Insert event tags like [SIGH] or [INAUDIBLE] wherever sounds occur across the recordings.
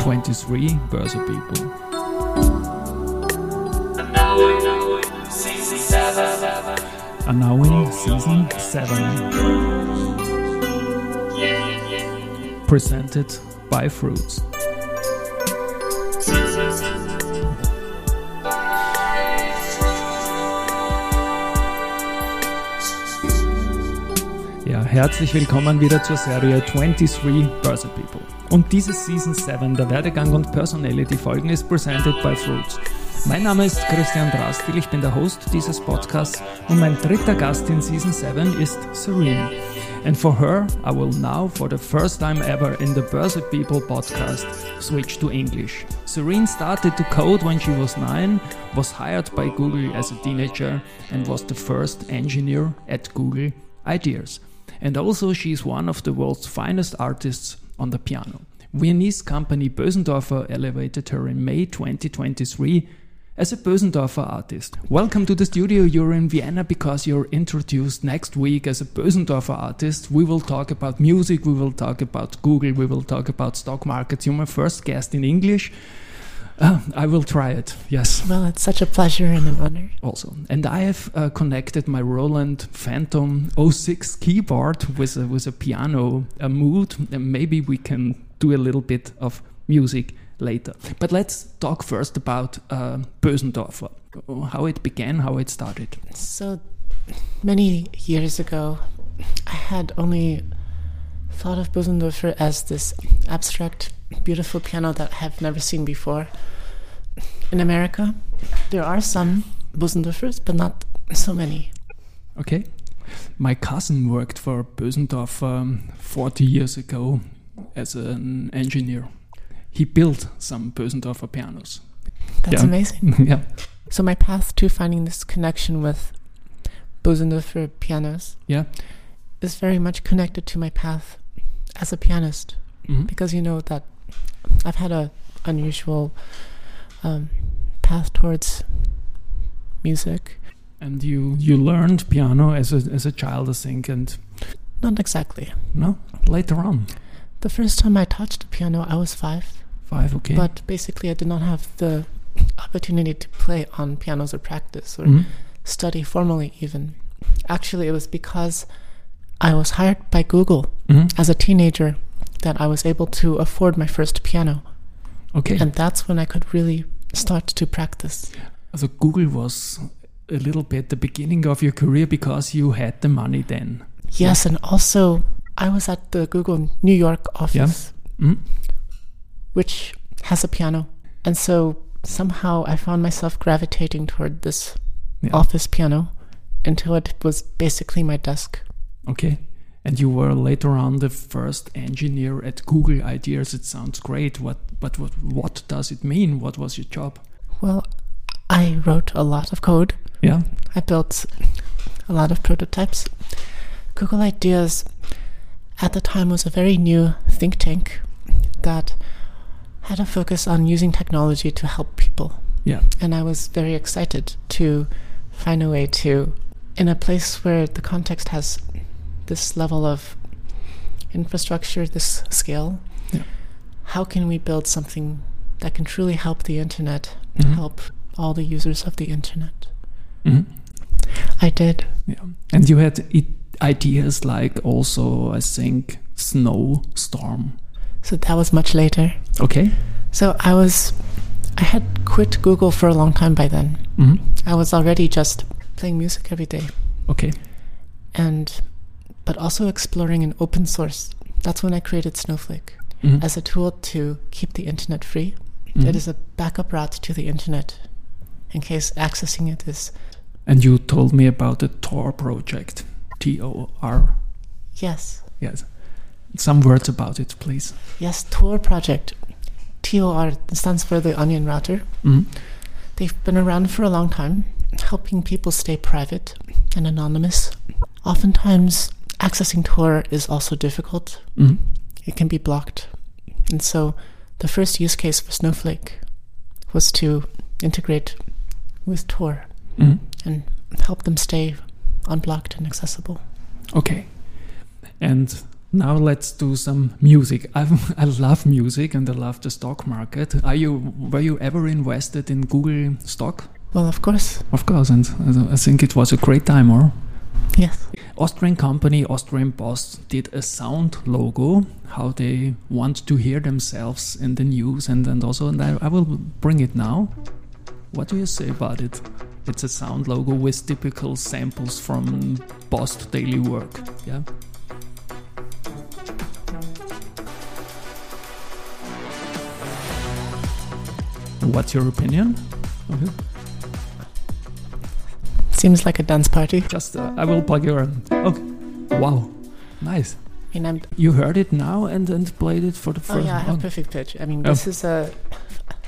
23 Börse People. And now in season 7. Presented by Froots. Herzlich willkommen wieder zur Serie 23 Börse People. Und diese Season 7 der Werdegang und Personality Folgen ist presented by Froots. Mein Name ist Christian Drastil, ich bin der Host dieses Podcasts und mein dritter Gast in Season 7 ist Serene. And for her, I will now, for the first time ever in the Börse People podcast, switch to English. Serene started to code when she was nine, was hired by Google as a teenager, and was the first engineer at Google Ideas. And also, she is one of the world's finest artists on the piano. Viennese company Bösendorfer elevated her in May 2023 as a Bösendorfer artist. Welcome to the studio. You're in Vienna because you're introduced next week as a Bösendorfer artist. We will talk about music, we will talk about Google, we will talk about stock markets. You're my first guest in English. Uh, I will try it, yes. Well, it's such a pleasure and an honor. Also, and I have uh, connected my Roland Phantom 06 keyboard with a, with a piano a mood, and maybe we can do a little bit of music later. But let's talk first about uh, Bösendorfer, how it began, how it started. So many years ago, I had only thought of Bösendorfer as this abstract, beautiful piano that I have never seen before. In America, there are some Bösendorfers, but not so many. Okay. My cousin worked for Bösendorfer um, 40 years ago as an engineer. He built some Bösendorfer pianos. That's Yeah. amazing. [LAUGHS] yeah. So my path to finding this connection with Bösendorfer pianos Yeah. is very much connected to my path as a pianist. Mhm. because you know that I've had a unusual um, path towards music. And you you learned piano as a as a child, I think, and Not exactly. no later on The first time I touched a piano, I was five, five. Okay. but basically, I did not have the opportunity to play on pianos or practice or Mhm. study formally, even. Actually, it was because I was hired by Google Mhm. as a teenager that I was able to afford my first piano, Okay. and that's when I could really start to practice. so Google was a little bit the beginning of your career because you had the money then. Yes, and also I was at the Google New York office, Mhm. which has a piano. And so somehow I found myself gravitating toward this Yeah. office piano until it was basically my desk. Okay. And you were later on the first engineer at Google Ideas. It sounds great. What but what what does it mean? What was your job? Well, I wrote a lot of code. Yeah. I built a lot of prototypes. Google Ideas at the time was a very new think tank that had a focus on using technology to help people. Yeah. and I was very excited to find a way to, in a place where the context has this level of infrastructure, this scale, Yeah. how can we build something that can truly help the internet, Mhm. help all the users of the internet? Mhm. I did. Yeah. And you had ideas like also I think snowstorm. So that was much later. Okay. So I was, I had quit Google for a long time by then. Mhm. I was already just playing music every day. Okay. and but also exploring an open source. That's when I created Snowflake Mhm. as a tool to keep the internet free. Mhm. It is a backup route to the internet in case accessing it is And you told me about the Tor project. T O R. yes, Yes. Some words about it, please. yes, Tor project. TOR stands for the Onion Router. Mhm. They've been around for a long time, helping people stay private and anonymous. Oftentimes, accessing Tor is also difficult. Mhm. it can be blocked. And so the first use case for Snowflake was to integrate with Tor Mhm. and help them stay unblocked and accessible. Okay. And Now let's do some music. [LAUGHS] I I love music and I love the stock market. Are you were you ever invested in Google stock? Well, of course. Of course, and I think it was a great time, or Yes. Austrian company Austrian Post did a sound logo. How they want to hear themselves in the news, and and also, and I, I will bring it now. What do you say about it? It's a sound logo with typical samples from Post daily work. Yeah. What's your opinion? Okay. Seems like a dance party. Just uh, I will plug your. Okay. Wow, nice. I mean, I'm. You heard it now and and played it for the first. Oh first. yeah, I have oh, perfect pitch. I mean, Oh. this is a.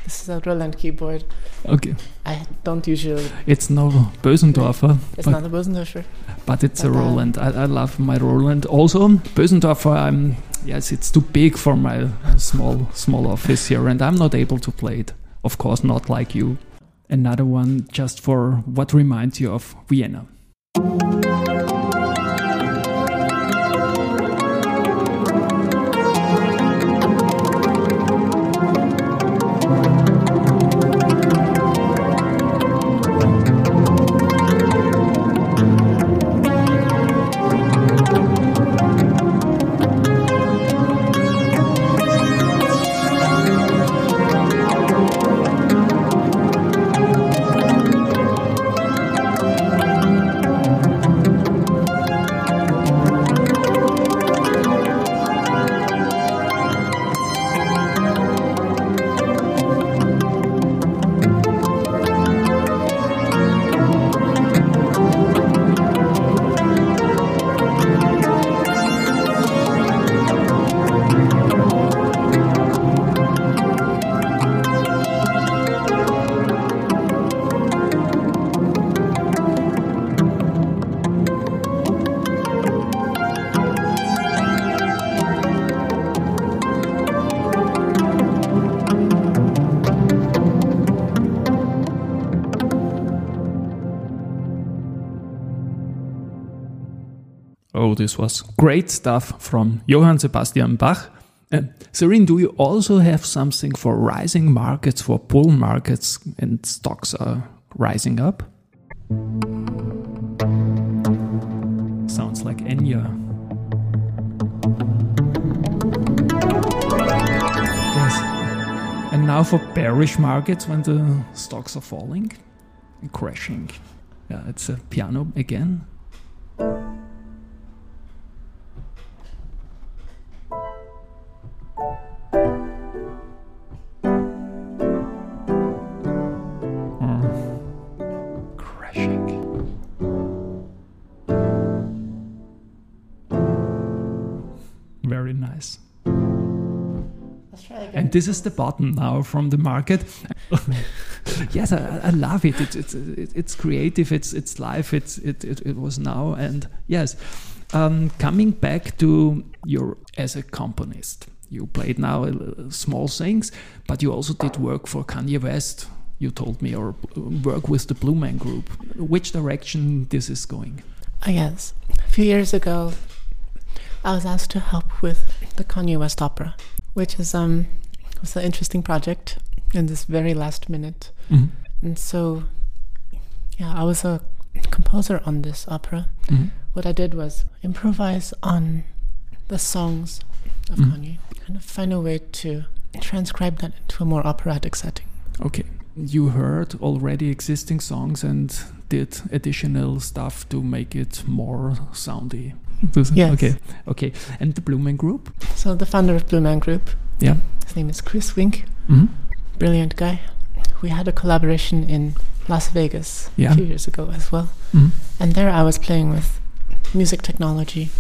This is a Roland keyboard. okay, I don't usually. it's no Bösendorfer, It's but, not a Bösendorfer. but it's a but, uh, Roland. I, I love my Roland. Also, Bösendorfer. I'm yes, it's too big for my small small office here, and I'm not able to play it. Of course, not like you. Another one just for what reminds you of Vienna. Oh, this was great stuff from Johann Sebastian Bach. Uh, Serene, do you also have something for rising markets, for bull markets, and stocks are rising up? Sounds like Enya. Yes. And now for bearish markets when the stocks are falling and crashing. Yeah, it's a piano again. Very nice. Again. And this is the button now from the market. [LAUGHS] yes, I, I love it. It's it's it, it's creative. It's it's live. It's it, it it was now and yes. Um, coming back to your as a componist, you played now uh, small things, but you also did work for Kanye West. You told me, or uh, work with the Blue Man Group. Which direction this is going? I guess a few years ago, I was asked to help with the Kanye West opera, which is um was an interesting project in this very last minute. Mhm. And so, yeah, I was a composer on this opera. Mhm. What I did was improvise on the songs of Mhm. Kanye, kind of find a way to transcribe that into a more operatic setting. Okay. You heard already existing songs and did additional stuff to make it more soundy. Yes. Okay. Okay. And the Blue Man Group? So the founder of Blue Man Group, Yeah. his name is Chris Wink, hmm brilliant guy. We had a collaboration in Las Vegas Yeah. a few years ago as well. hmm And there I was playing with music technology.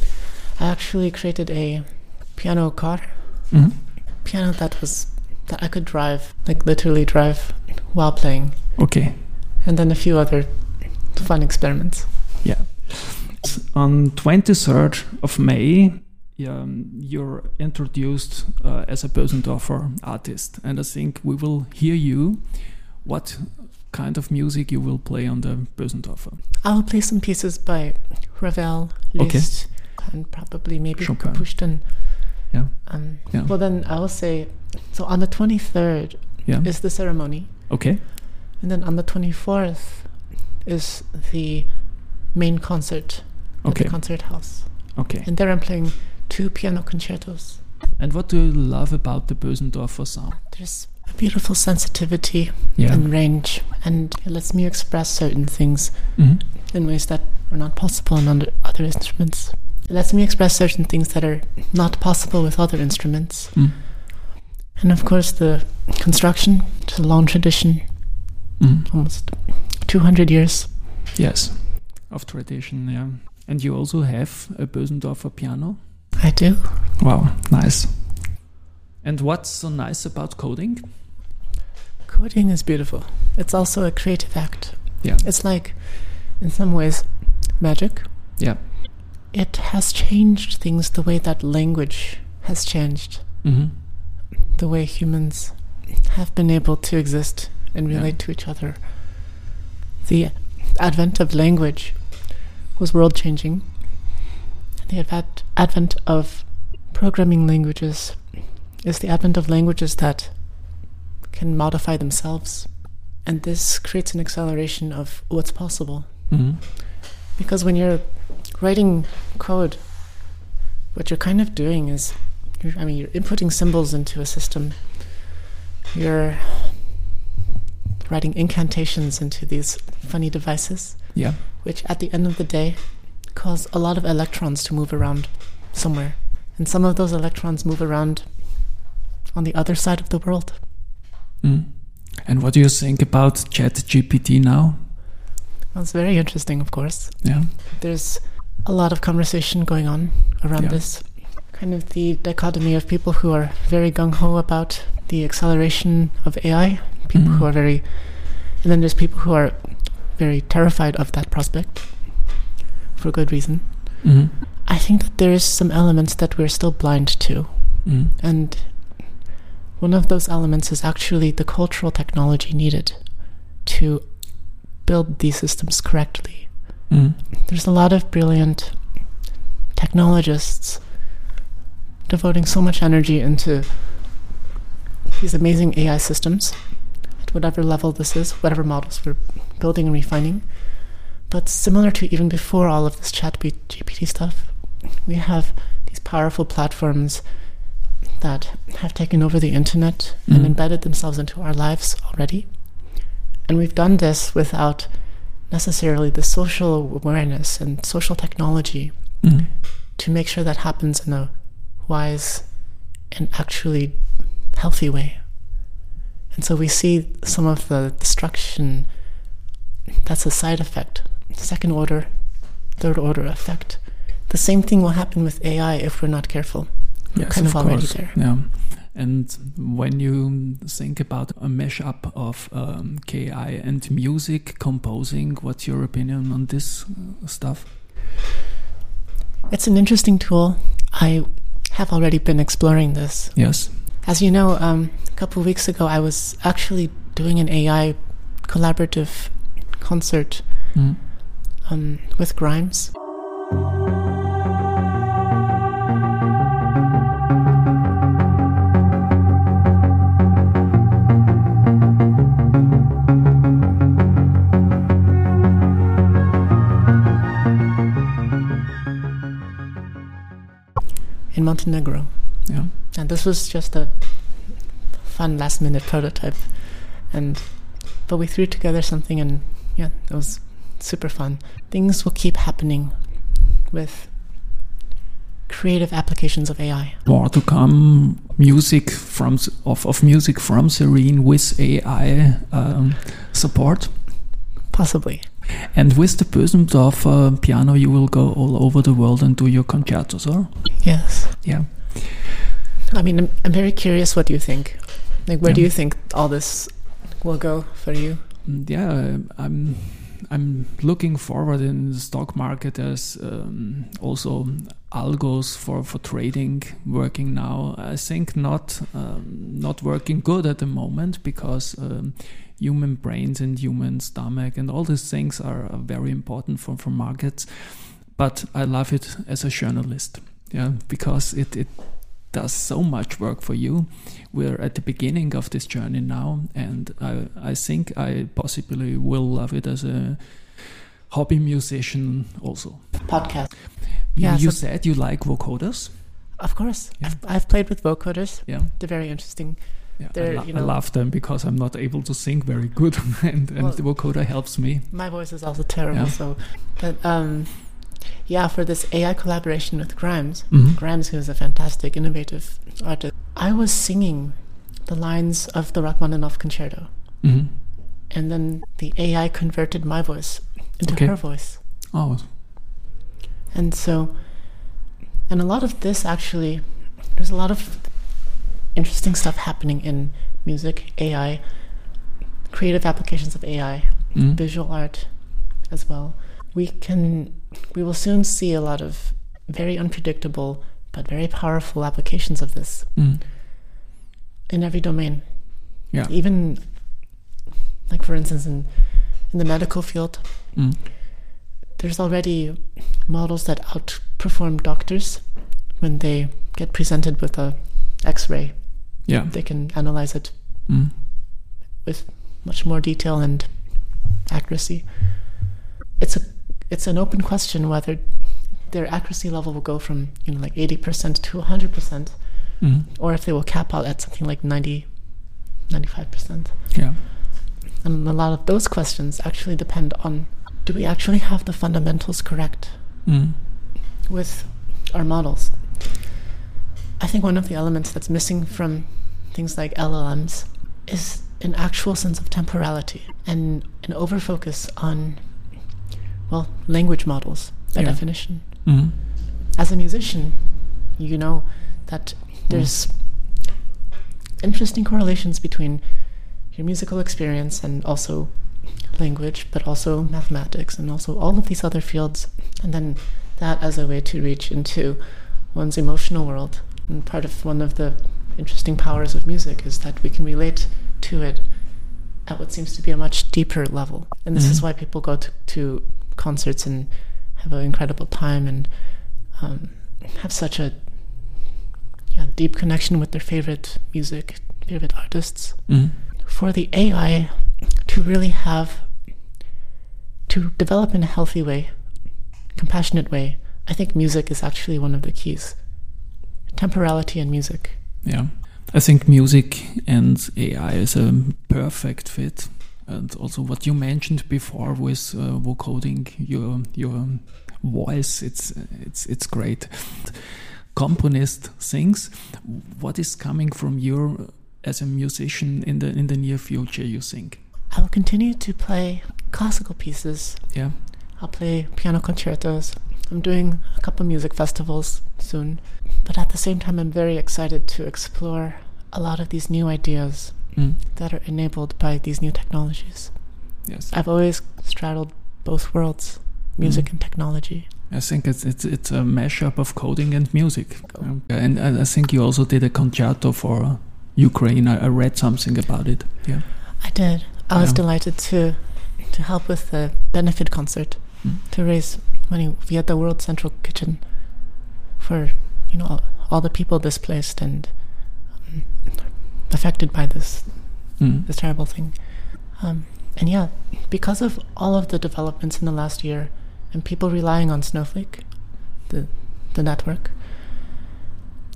I actually created a piano car, hmm piano that was that I could drive, like literally drive while playing, Okay. and then a few other fun experiments. Yeah. On 23rd of May, um, you're introduced uh, as a Bösendorfer artist, and I think we will hear you. What kind of music you will play on the Bösendorfer? I'll play some pieces by Ravel, Okay. Liszt, and probably maybe Chopin. Pushkin. Yeah. Um, Yeah. Well, then I will say so on the 23rd Yeah. is the ceremony, Okay. and then on the 24th is the main concert at Okay. the concert house. Okay. And there I'm playing two piano concertos. And what do you love about the Bösendorfer sound? There's a beautiful sensitivity Yeah. and range, and it lets me express certain things Mhm. in ways that are not possible on other instruments. It lets me express certain things that are not possible with other instruments. Mm. And of course, the construction, it's a long tradition, Mhm. almost 200 years. Yes. Of tradition, yeah. And you also have a Bösendorfer piano? I do. Wow, nice. And what's so nice about coding? Coding is beautiful. It's also a creative act. Yeah. It's like, in some ways, magic. Yeah. It has changed things the way that language has changed, hmm the way humans have been able to exist and Yeah. relate to each other. The advent of language was world changing. The advent, advent of programming languages is the advent of languages that can modify themselves. And this creates an acceleration of what's possible. hmm Because when you're writing code, what you're kind of doing is, you're, I mean, you're inputting symbols into a system. You're writing incantations into these funny devices, Yeah. which at the end of the day cause a lot of electrons to move around somewhere. And some of those electrons move around on the other side of the world. Mm. And what do you think about ChatGPT now? That's very interesting, of course. Yeah. there's a lot of conversation going on around Yeah. this kind of the dichotomy of people who are very gung ho about the acceleration of AI, people Mhm. who are very, and then there's people who are very terrified of that prospect for good reason. hmm I think that there is some elements that we're still blind to, mm and one of those elements is actually the cultural technology needed to build these systems correctly. mm there's a lot of brilliant technologists devoting so much energy into these amazing AI systems at whatever level this is, whatever models we're building and refining. But similar to even before all of this chat GPT stuff, we have these powerful platforms that have taken over the internet and Mhm. embedded themselves into our lives already. And we've done this without necessarily the social awareness and social technology mm to make sure that happens in a wise and actually healthy way. And so we see some of the destruction that's a side effect, second order, third order effect. The same thing will happen with AI if we're not careful. We're Yes, kind of, already course. there. Yeah. And when you think about a mashup of um, KI and music composing, what's your opinion on this uh, stuff? It's an interesting tool. I have already been exploring this. Yes. As you know, um, a couple of weeks ago, I was actually doing an AI collaborative concert Mm. um, with Grimes. In Montenegro. Yeah. And this was just a fun last minute prototype. And but we threw together something and yeah, it was super fun. Things will keep happening with creative applications of AI. More to come. Music from of, of music from Serene with AI um, support. Possibly. And with the Bösendorfer piano, you will go all over the world and do your concertos, or? Yes. Yeah. I mean, I'm, I'm very curious what you think. Like, where do you think all this will go for you? Yeah, I'm I'm looking forward in the stock market as um, also algos for, for trading working now. I think not um, not working good at the moment because um, human brains and human stomach and all these things are, are very important for, for markets. but I love it as a journalist. Yeah, because it, it does so much work for you. We're at the beginning of this journey now, and I, I think I possibly will love it as a hobby musician also. Podcast. You, Yeah, you so- said you like vocoders. Of course. Yeah. I've, I've played with vocoders. Yeah, They're very interesting. yeah. I, They're, lo- you I love them because I'm not able to sing very good, [LAUGHS] and, and Well- the vocoder helps me. My voice is also terrible, Yeah. so. But um, yeah, for this AI collaboration with Grimes, Mhm. Grimes, who is a fantastic, innovative artist, I was singing the lines of the Rachmaninoff concerto. Mhm. And then the AI converted my voice into Okay. her voice. Oh, And so, and a lot of this actually, there's a lot of interesting stuff happening in music, AI, creative applications of AI, mm. visual art as well. We can, we will soon see a lot of very unpredictable but very powerful applications of this Mm. in every domain. Yeah. Even, like for instance, in in the medical field, Mm. there's already models that outperform doctors when they get presented with a X-ray. Yeah. They can analyze it Mm. with much more detail and accuracy. It's a it's an open question whether their accuracy level will go from you know like 80% to 100% Mm. or if they will cap out at something like 90 95%. Yeah. And a lot of those questions actually depend on do we actually have the fundamentals correct Mm. with our models? I think one of the elements that's missing from things like LLMs is an actual sense of temporality and an overfocus on, well, language models by Yeah. definition. Mm. As a musician, you know that there's interesting correlations between your musical experience and also language, but also mathematics and also all of these other fields. And then that as a way to reach into one's emotional world. And part of one of the interesting powers of music is that we can relate to it at what seems to be a much deeper level. And this is Mhm. why people go to, to concerts and have an incredible time and um, have such a yeah, deep connection with their favorite music, favorite artists. Mm. For the AI to really have, to develop in a healthy way, compassionate way, I think music is actually one of the keys. Temporality in music. Yeah. I think music and AI is a perfect fit. And also what you mentioned before with uh, vocoding your your voice, it's it's it's great. Componist sings. What is coming from you as a musician in the in the near future? You think? I will continue to play classical pieces. Yeah. I'll play piano concertos. I'm doing a couple music festivals soon. But at the same time, I'm very excited to explore a lot of these new ideas Mm. that are enabled by these new technologies. Yes. I've always straddled both worlds, music Mhm. and technology. I think it's it's it's a mashup of coding and music, and I think you also did a concerto for Ukraine. I, I read something about it. Yeah. I did. I was Yeah. delighted to to help with the benefit concert Mm. to raise money via the World Central Kitchen for you know all, all the people displaced and um, affected by this Mm. this terrible thing. Um, and yeah, because of all of the developments in the last year and people relying on Snowflake, the the network,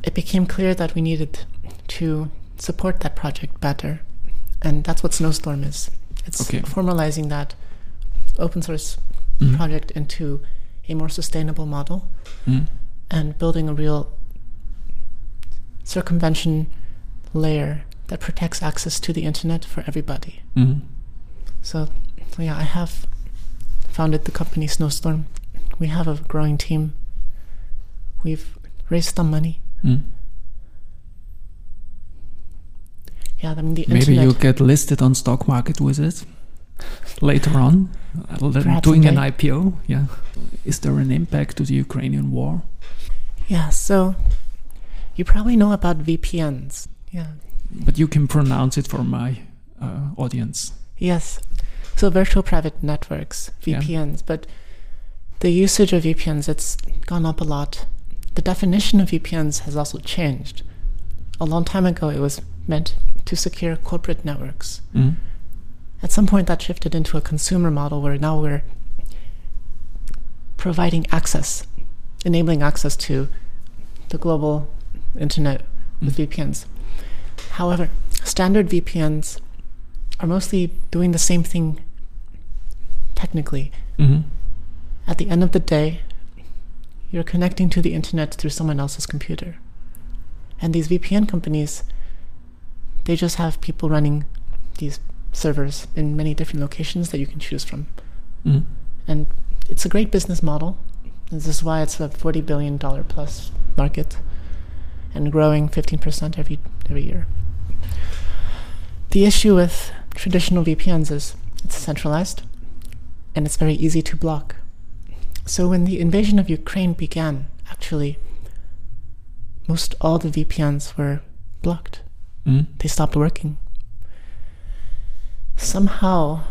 it became clear that we needed to support that project better, and that's what Snowstorm is. It's Okay. formalizing that open source Mm. project into a more sustainable model Mm. and building a real circumvention layer that protects access to the internet for everybody. Mm. So, so yeah, I have founded the company Snowstorm. We have a growing team. We've raised some money. Mm. Yeah, I mean the Maybe internet. you get listed on stock market with [LAUGHS] it later on, uh, Perhaps doing an. IPO. Yeah. Is there an impact to the Ukrainian war? yeah, so you probably know about VPNs. Yeah. But you can pronounce it for my uh, audience. Yes. So virtual private networks, Yeah. VPNs, but the usage of VPNs it's gone up a lot. The definition of VPNs has also changed. A long time ago, it was meant to secure corporate networks. Mm. At some point, that shifted into a consumer model where now we're providing access, enabling access to the global internet with VPNs. However, standard VPNs are mostly doing the same thing technically. hmm At the end of the day, you're connecting to the internet through someone else's computer. And these VPN companies, they just have people running these servers in many different locations that you can choose from. Mm. And it's a great business model. This is why it's a $40 billion plus market and growing 15% every, every year. The issue with traditional VPNs is it's centralized and it's very easy to block. So when the invasion of Ukraine began, actually, most all the VPNs were blocked. Mm. They stopped working. Somehow,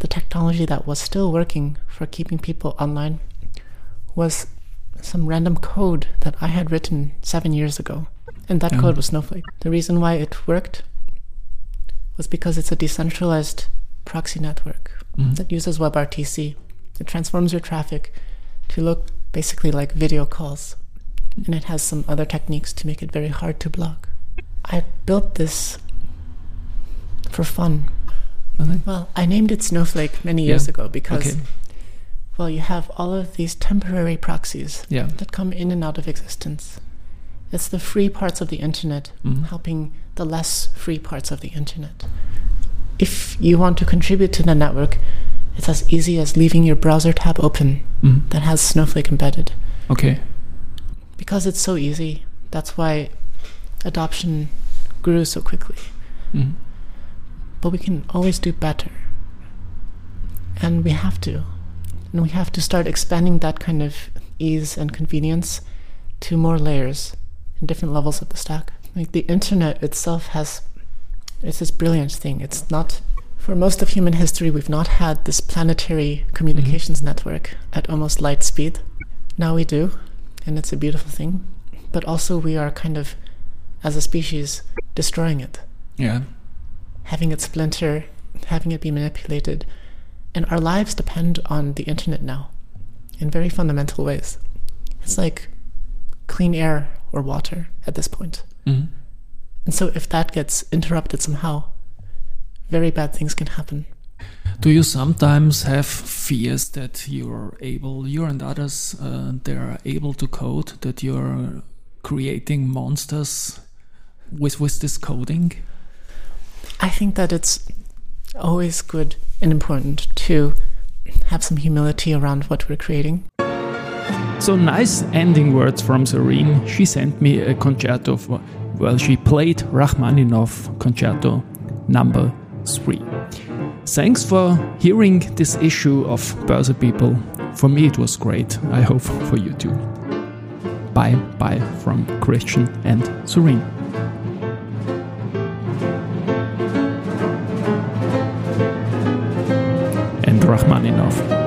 the technology that was still working for keeping people online was some random code that I had written seven years ago. And that code was Snowflake. The reason why it worked was because it's a decentralized proxy network Mhm. that uses WebRTC. It transforms your traffic to look basically like video calls. And it has some other techniques to make it very hard to block. I built this for fun. Well, I named it Snowflake many years Yeah. ago because, Okay. Well, you have all of these temporary proxies Yeah. that come in and out of existence. It's the free parts of the internet Mhm. helping the less free parts of the internet. If you want to contribute to the network, it's as easy as leaving your browser tab open Mm. that has Snowflake embedded. Okay. Because it's so easy, that's why adoption grew so quickly. Mm. But we can always do better. And we have to. And we have to start expanding that kind of ease and convenience to more layers and different levels of the stack. Like the internet itself has it's this brilliant thing. It's not for most of human history we've not had this planetary communications mm-hmm. network at almost light speed. Now we do, and it's a beautiful thing. But also we are kind of as a species destroying it Yeah. having it splinter, having it be manipulated. And our lives depend on the internet now in very fundamental ways. It's like clean air or water at this point. Mm. And so if that gets interrupted somehow, very bad things can happen. Do you sometimes have fears that you're able, you and others, uh, they are able to code, that you're creating monsters with with this coding? I think that it's always good and important to have some humility around what we're creating. So nice ending words from Serene. She sent me a concerto. For, well, she played Rachmaninoff Concerto Number Three. Thanks for hearing this issue of Börse People. For me, it was great. I hope for you too. Bye bye from Christian and Serene. Rachmaninoff.